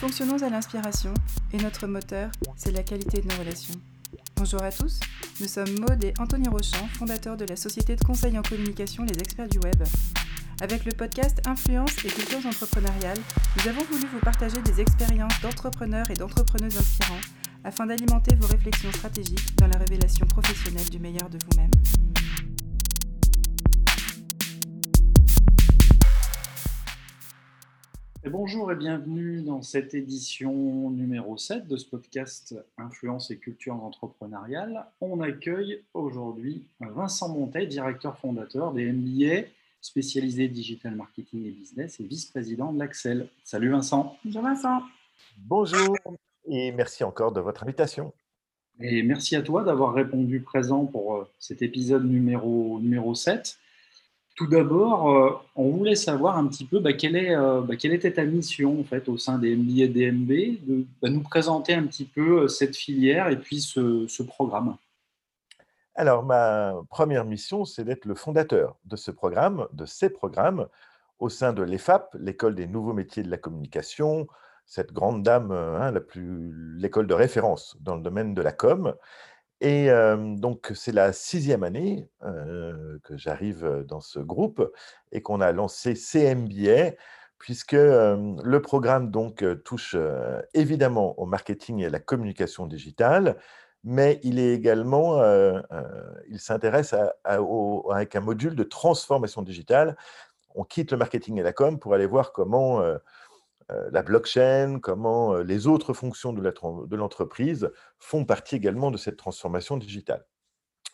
fonctionnons à l'inspiration et notre moteur, c'est la qualité de nos relations. Bonjour à tous, nous sommes Maude et Anthony Rochant, fondateurs de la société de conseil en communication Les Experts du Web. Avec le podcast Influence et cultures entrepreneuriales, nous avons voulu vous partager des expériences d'entrepreneurs et d'entrepreneuses inspirants afin d'alimenter vos réflexions stratégiques dans la révélation professionnelle du meilleur de vous-même. Bonjour et bienvenue dans cette édition numéro 7 de ce podcast Influence et culture entrepreneuriale. On accueille aujourd'hui Vincent Montet, directeur fondateur des MBA spécialisé digital marketing et business et vice-président de l'Axel. Salut Vincent. Bonjour Vincent. Bonjour et merci encore de votre invitation. Et merci à toi d'avoir répondu présent pour euh, cet épisode numéro, numéro 7. Tout d'abord, euh, on voulait savoir un petit peu bah, euh, bah, quelle, était ta mission en fait, au sein des MBA et DMB, de bah, nous présenter un petit peu cette filière et puis ce, programme. Alors, ma première mission, c'est d'être le fondateur de ce programme, de ces programmes, au sein de l'EFAP, l'École des nouveaux métiers de la communication, cette grande dame, hein, l'école de référence dans le domaine de la com. Et donc, c'est la sixième année que j'arrive dans ce groupe et qu'on a lancé CMBA, puisque le programme donc touche évidemment au marketing et à la communication digitale, mais il est également, il s'intéresse avec un module de transformation digitale. On quitte le marketing et la com pour aller voir comment la blockchain, comment euh, les autres fonctions de l'entreprise font partie également de cette transformation digitale.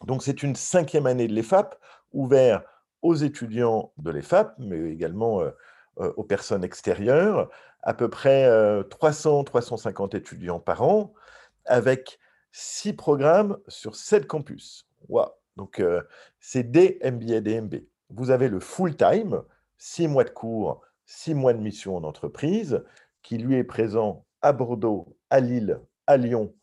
Donc c'est une cinquième année de l'EFAP, ouverte aux étudiants de l'EFAP, mais également euh, aux personnes extérieures, à peu près 300-350 étudiants par an, avec six programmes sur sept campus. Wow. Donc c'est des MBA, DMB. Vous avez le full-time, six mois de cours, six mois de mission en entreprise, qui lui est présent à Bordeaux, à Lille, à Lyon,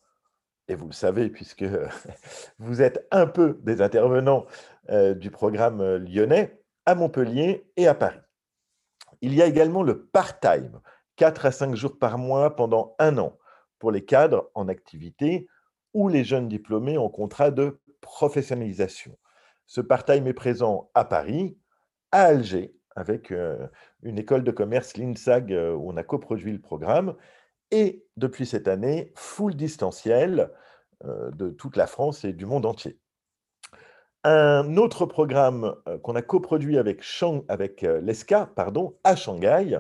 et vous le savez puisque vous êtes un peu des intervenants euh, du programme euh, lyonnais, à Montpellier et à Paris. Il y a également le part-time, 4 à 5 jours par mois pendant un an, pour les cadres en activité ou les jeunes diplômés en contrat de professionnalisation. Ce part-time est présent à Paris, à Alger, avec une école de commerce, l'INSAG, où on a coproduit le programme, et depuis cette année, full distanciel de toute la France et du monde entier. Un autre programme qu'on a coproduit avec, avec l'ESCA pardon, à Shanghai,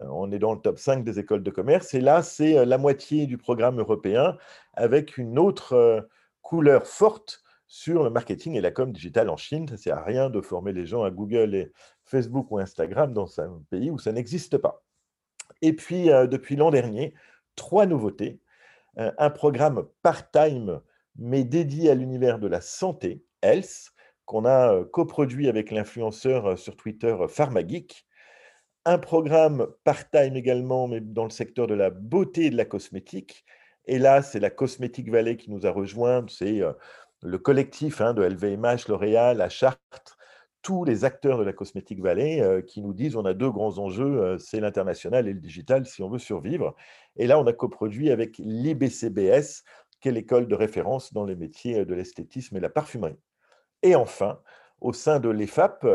on est dans le top 5 des écoles de commerce, et là, c'est la moitié du programme européen avec une autre couleur forte sur le marketing et la com digitale en Chine. Ça ne sert à rien de former les gens à Google et Facebook ou Instagram dans un pays où ça n'existe pas. Et puis, euh, depuis l'an dernier, trois nouveautés. Euh, un programme part-time, mais dédié à l'univers de la santé, Health, qu'on a euh, coproduit avec l'influenceur sur Twitter PharmaGeek. Un programme part-time également, mais dans le secteur de la beauté et de la cosmétique. Et là, c'est la Cosmétique Valley qui nous a rejoint. C'est le collectif hein, de LVMH, L'Oréal, à Chartres, tous les acteurs de la Cosmétique Valley euh, qui nous disent on a deux grands enjeux, euh, c'est l'international et le digital si on veut survivre. Et là, on a coproduit avec l'IBCBS, qui est l'école de référence dans les métiers euh, de l'esthétisme et la parfumerie. Et enfin, au sein de l'EFAP,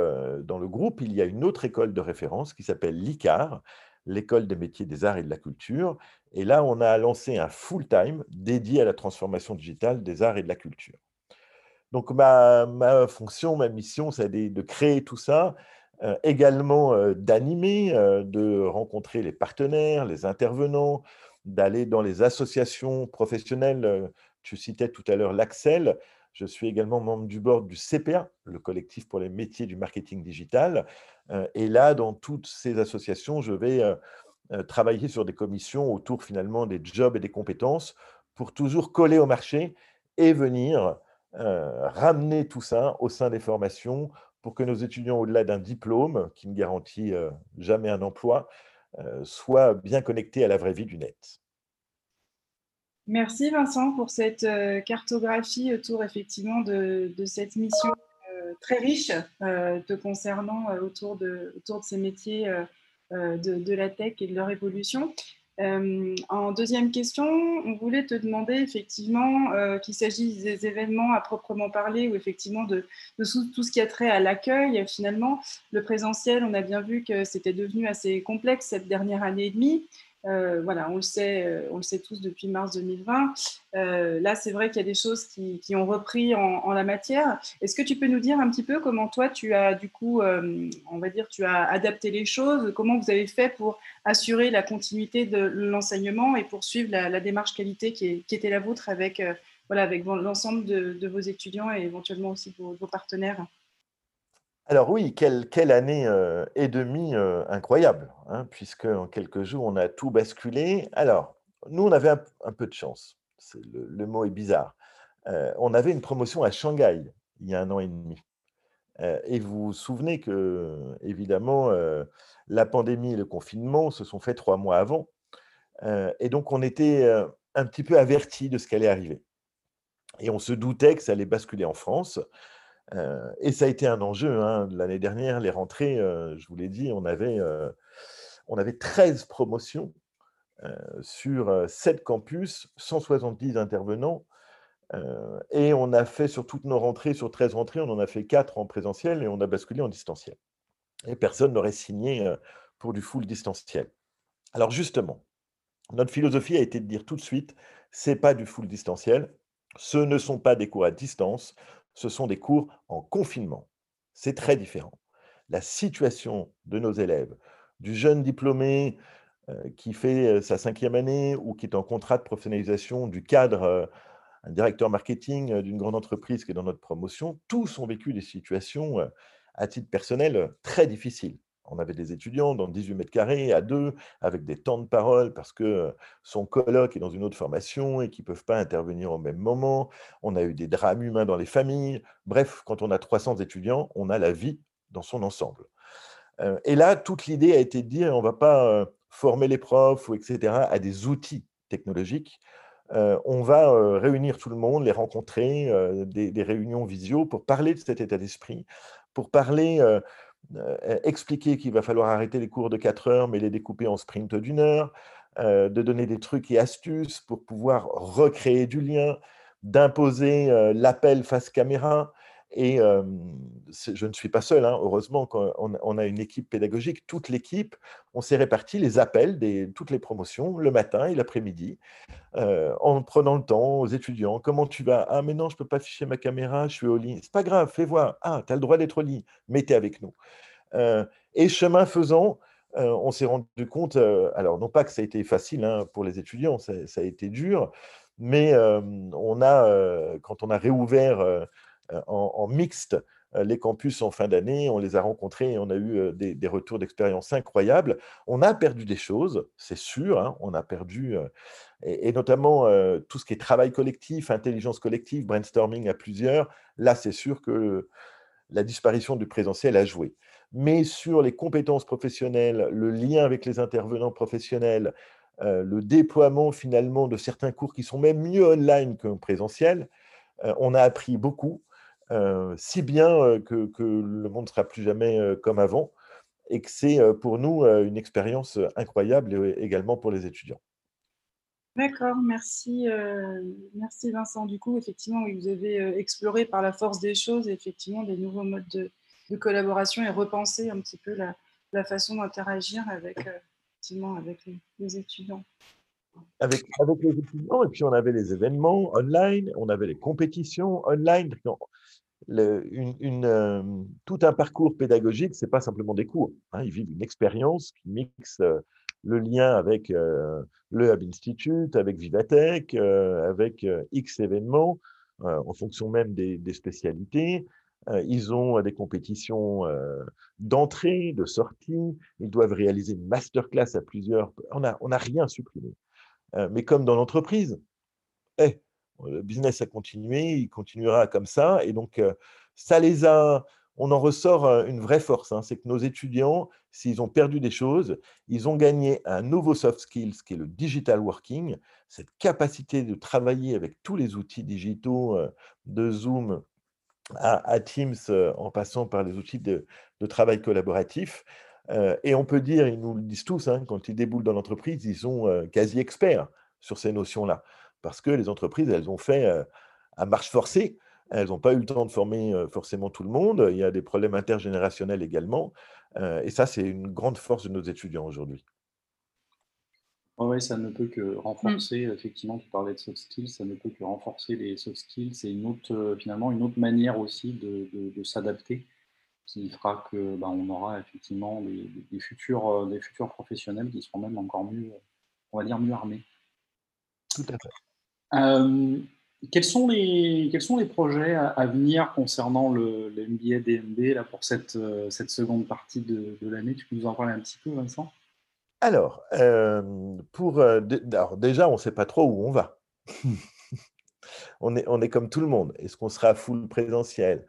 dans le groupe, il y a une autre école de référence qui s'appelle l'ICAR, l'école des métiers des arts et de la culture. Et là, on a lancé un full-time dédié à la transformation digitale des arts et de la culture. Donc ma, fonction, ma mission, c'est de, créer tout ça, euh, également euh, d'animer, euh, de rencontrer les partenaires, les intervenants, d'aller dans les associations professionnelles. tu citais tout à l'heure l'Axel. Je suis également membre du board du CPA, le collectif pour les métiers du marketing digital. et là, dans toutes ces associations, je vais travailler sur des commissions autour finalement des jobs et des compétences pour toujours coller au marché et venir ramener tout ça au sein des formations pour que nos étudiants, au-delà d'un diplôme qui ne garantit euh, jamais un emploi, euh, soient bien connectés à la vraie vie du net. Merci Vincent pour cette cartographie autour effectivement de, cette mission très riche te concernant autour de, autour de ces métiers de, la tech et de leur évolution. Euh, en deuxième question, on voulait te demander effectivement euh, qu'il s'agisse des événements à proprement parler ou effectivement de, tout ce qui a trait à l'accueil. Finalement, le présentiel, on a bien vu que c'était devenu assez complexe cette dernière année et demie. Euh, voilà, on le sait, euh, on le sait tous depuis mars 2020. Euh, là, c'est vrai qu'il y a des choses qui, ont repris en, la matière. Est-ce que tu peux nous dire un petit peu comment toi, tu as du coup, on va dire, tu as adapté les choses, comment vous avez fait pour assurer la continuité de l'enseignement et poursuivre la, démarche qualité qui, était la vôtre avec, l'ensemble de, vos étudiants et éventuellement aussi vos partenaires? Alors oui, quelle, année euh, et demie euh, incroyable, hein, puisque en quelques jours, on a tout basculé. Alors, nous, on avait un, peu de chance. Le, mot est bizarre. Euh, on avait une promotion à Shanghai il y a un an et demi. et vous vous souvenez que, évidemment, la pandémie et le confinement se sont faits trois mois avant. et donc, on était un petit peu avertis de ce qui allait arriver. Et on se doutait que ça allait basculer en France et ça a été un enjeu. Hein. L'année dernière, les rentrées, je vous l'ai dit, on avait, on avait 13 promotions sur 7 campus, 170 intervenants. et on a fait sur toutes nos rentrées, sur 13 rentrées, on en a fait 4 en présentiel et on a basculé en distanciel. Et personne n'aurait signé pour du full distanciel. Alors justement, notre philosophie a été de dire tout de suite, c'est pas du full distanciel, ce ne sont pas des cours à distance, ce sont des cours en confinement. C'est très différent. La situation de nos élèves, du jeune diplômé euh, qui fait euh, sa cinquième année ou qui est en contrat de professionnalisation, du cadre, euh, un directeur marketing d'une grande entreprise qui est dans notre promotion, tous ont vécu des situations à titre personnel très difficiles. On avait des étudiants dans 18 mètres carrés, à deux, avec des temps de parole, parce que son colloque est dans une autre formation et qu'ils ne peuvent pas intervenir au même moment. On a eu des drames humains dans les familles. Bref, quand on a 300 étudiants, on a la vie dans son ensemble. Et là, toute l'idée a été de dire, on ne va pas former les profs, ou etc., à des outils technologiques. on va réunir tout le monde, les rencontrer, des, des, réunions visio pour parler de cet état d'esprit, pour parler euh, expliquer qu'il va falloir arrêter les cours de 4 heures, mais les découper en sprint d'une heure, euh, de donner des trucs et astuces pour pouvoir recréer du lien, d'imposer euh, l'appel face caméra, et je ne suis pas seul, hein, heureusement, on, on, a une équipe pédagogique, toute l'équipe, on s'est réparti les appels de toutes les promotions le matin et l'après-midi, en prenant le temps aux étudiants. Comment tu vas? Ah, mais non, je ne peux pas afficher ma caméra, je suis au lit. C'est pas grave, fais voir. Ah, tu as le droit d'être au lit, mettez avec nous. et chemin faisant, on s'est rendu compte, alors non pas que ça a été facile hein, pour les étudiants, ça, a été dur, mais on a, quand on a réouvert euh, en, mixte euh, les campus en fin d'année, on les a rencontrés et on a eu euh, des, retours d'expérience incroyables. On a perdu des choses, c'est sûr, hein, on a perdu, et, notamment tout ce qui est travail collectif, intelligence collective, brainstorming à plusieurs. Là, c'est sûr que la disparition du présentiel a joué. Mais sur les compétences professionnelles, le lien avec les intervenants professionnels, le déploiement finalement de certains cours qui sont même mieux online qu'en présentiel, on a appris beaucoup si bien que, le monde ne sera plus jamais comme avant et que c'est pour nous une expérience incroyable également pour les étudiants. D'accord, merci, merci Vincent. Du coup, effectivement, vous avez exploré par la force des choses effectivement des nouveaux modes de, collaboration et repensé un petit peu la, façon d'interagir avec, avec les, étudiants. Avec, les étudiants, et puis on avait les événements online, on avait les compétitions online une, euh, tout un parcours pédagogique, c'est pas simplement des cours. Hein. ils vivent une expérience qui mixe euh, le lien avec euh, le Hub Institute, avec Vivatech, avec X événements, en fonction même des, spécialités. ils ont des compétitions d'entrée, de sortie. Ils doivent réaliser une masterclass à plusieurs. On n'a on a rien supprimé. Mais comme dans l'entreprise, eh, le business a continué, il continuera comme ça. Et donc, ça les a, on en ressort une vraie force. Hein. c'est que nos étudiants, s'ils ont perdu des choses, ils ont gagné un nouveau soft skills qui est le digital working, cette capacité de travailler avec tous les outils digitaux de Zoom à, Teams en passant par les outils de, travail collaboratif. Et on peut dire, ils nous le disent tous, hein, quand ils déboulent dans l'entreprise, ils sont quasi experts sur ces notions-là. Parce que les entreprises, elles ont fait à marche forcée. Elles n'ont pas eu le temps de former forcément tout le monde. Il y a des problèmes intergénérationnels également. et ça, c'est une grande force de nos étudiants aujourd'hui. Oui, ça ne peut que mmh. renforcer, effectivement, tu parlais de soft skills, ça ne peut que renforcer les soft skills. C'est une autre, finalement, une autre manière aussi de, s'adapter qui fera que ben, on aura effectivement des, futurs, des futurs professionnels qui seront même encore mieux, on va dire, mieux armés. Tout à fait. quels, sont les, quels sont les projets à, venir concernant le, le MBA DMB là, pour cette, cette seconde partie de, de l'année? Tu peux nous en parler un petit peu, Vincent? Alors, pour, déjà, on ne sait pas trop où on va. On est on est comme tout le monde. Est-ce qu'on sera full présentiel,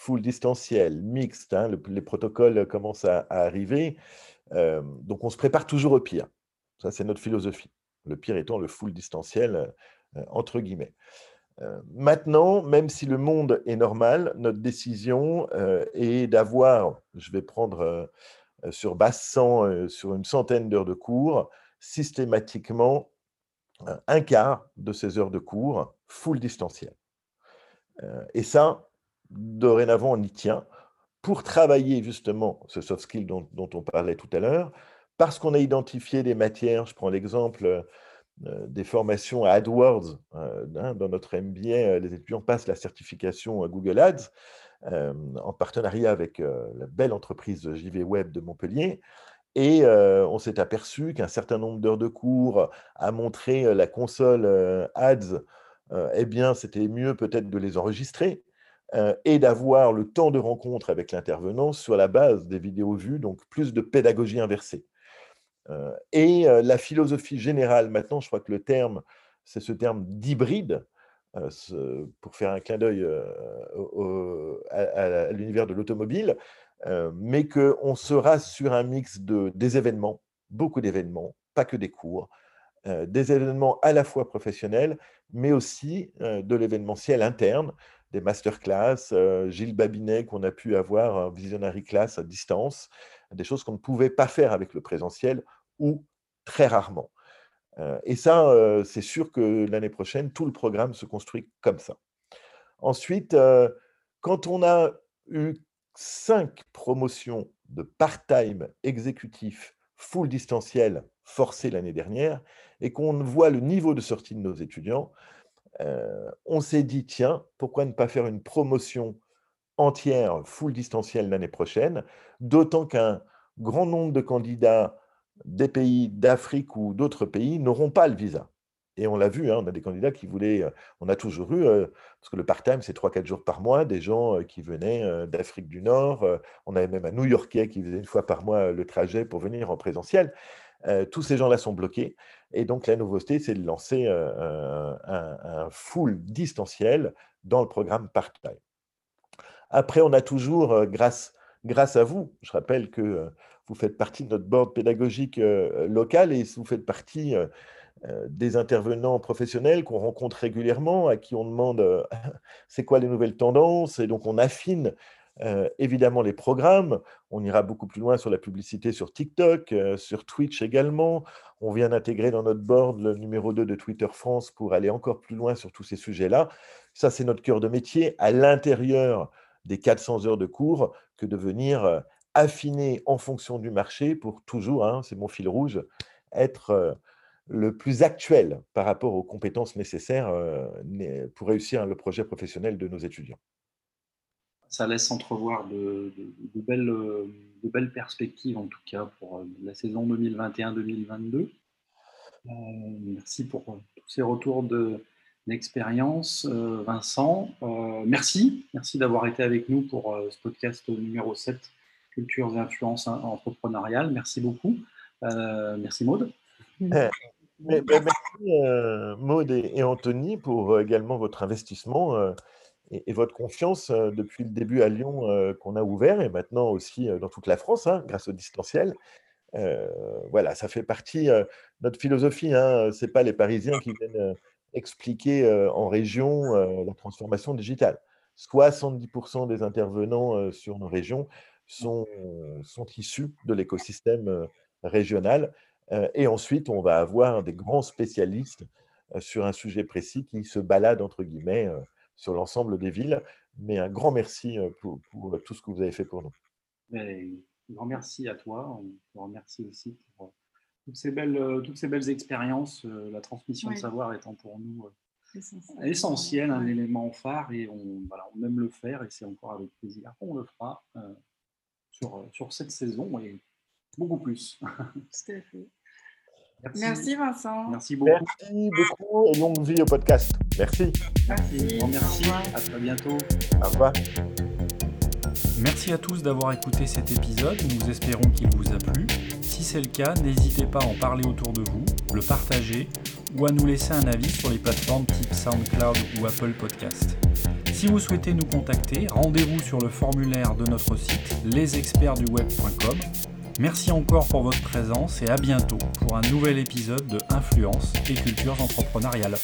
full distanciel, mixte, hein? les protocoles commencent à arriver, donc on se prépare toujours au pire. Ça, c'est notre philosophie. Le pire étant le full distanciel, entre guillemets. maintenant, même si le monde est normal, notre décision, est d'avoir je vais prendre, euh, sur basse euh, sur une centaine d'heures de cours, systématiquement un quart de ces heures de cours full distanciel. Euh, et ça, dorénavant, on y tient pour travailler justement ce soft skill dont, on parlait tout à l'heure, parce qu'on a identifié des matières, je prends l'exemple des formations à AdWords, hein, dans notre MBA, les étudiants passent la certification Google Ads, en partenariat avec la belle entreprise JV Web de Montpellier. Et on s'est aperçu qu'un certain nombre d'heures de cours a montré la console Ads, eh bien, c'était mieux peut-être de les enregistrer et d'avoir le temps de rencontre avec l'intervenant sur la base des vidéos vues, donc plus de pédagogie inversée. et la philosophie générale, maintenant, je crois que le terme, c'est ce terme d'hybride, pour faire un clin d'œil à, l'univers de l'automobile, mais qu'on sera sur un mix de, des événements, beaucoup d'événements, pas que des cours, des événements à la fois professionnels, mais aussi de l'événementiel interne, des masterclass, Gilles Babinet qu'on a pu avoir, visionary class à distance, des choses qu'on ne pouvait pas faire avec le présentiel ou très rarement. Euh, et ça, euh, c'est sûr que l'année prochaine, tout le programme se construit comme ça. Ensuite, euh, quand on a eu cinq promotions de part-time exécutif full distanciel forcé l'année dernière et qu'on voit le niveau de sortie de nos étudiants, on s'est dit, tiens, pourquoi ne pas faire une promotion entière full distanciel l'année prochaine, d'autant qu'un grand nombre de candidats des pays d'Afrique ou d'autres pays n'auront pas le visa. Et on l'a vu, hein, on a des candidats qui voulaient, on a toujours eu, parce que le part-time, c'est 3-4 jours par mois, des gens qui venaient d'Afrique du Nord. on avait même un New-Yorkais qui faisait une fois par mois le trajet pour venir en présentiel. Tous ces gens-là sont bloqués. Et donc, la nouveauté, c'est de lancer un, un, full distanciel dans le programme part-time. Après, on a toujours, grâce, grâce à vous, je rappelle que vous faites partie de notre board pédagogique euh, local et vous faites partie euh, euh, des intervenants professionnels qu'on rencontre régulièrement, à qui on demande c'est quoi les nouvelles tendances, et donc on affine évidemment les programmes. On ira beaucoup plus loin sur la publicité sur TikTok, sur Twitch également. On vient d'intégrer dans notre board le numéro 2 de Twitter France pour aller encore plus loin sur tous ces sujets-là. Ça, c'est notre cœur de métier à l'intérieur des 400 heures de cours que de venir affiner en fonction du marché pour toujours, hein, c'est mon fil rouge, être le plus actuel par rapport aux compétences nécessaires pour réussir le projet professionnel de nos étudiants. Ça laisse entrevoir de, belles, de belles perspectives, en tout cas, pour la saison 2021-2022. merci pour tous ces retours d'expérience, Vincent. merci, merci d'avoir été avec nous pour ce podcast numéro 7 cultures et influences entrepreneuriales. Merci beaucoup. Euh, merci Maude. Eh, merci euh, Maude et, Anthony pour euh, également votre investissement et, votre confiance depuis le début à Lyon qu'on a ouvert et maintenant aussi dans toute la France hein, grâce au distanciel. voilà, ça fait partie de notre philosophie. Hein, Ce n'est pas les Parisiens qui viennent expliquer en région la transformation digitale. 70% des intervenants sur nos régions sont, sont issus de l'écosystème régional. Et ensuite, on va avoir des grands spécialistes sur un sujet précis qui se baladent, entre guillemets, sur l'ensemble des villes. Mais un grand merci pour, tout ce que vous avez fait pour nous. un grand merci à toi. On te remercie aussi pour toutes ces belles, toutes ces belles expériences. La transmission de savoir étant pour nous essentiel, un élément phare. Et on, voilà, on aime le faire et c'est encore avec plaisir qu'on le fera sur, sur cette saison et beaucoup plus. Tout à fait. Merci. Vincent. Merci beaucoup. Merci beaucoup et longue vie au podcast. Merci. Merci. merci. À très bientôt. Au revoir. Merci à tous d'avoir écouté cet épisode. Nous espérons qu'il vous a plu. Si c'est le cas, n'hésitez pas à en parler autour de vous, le partager ou à nous laisser un avis sur les plateformes type SoundCloud ou Apple Podcast. Si vous souhaitez nous contacter, rendez-vous sur le formulaire de notre site lesexpertsduweb.com Merci encore pour votre présence et à bientôt pour un nouvel épisode de Influence et Cultures entrepreneuriales.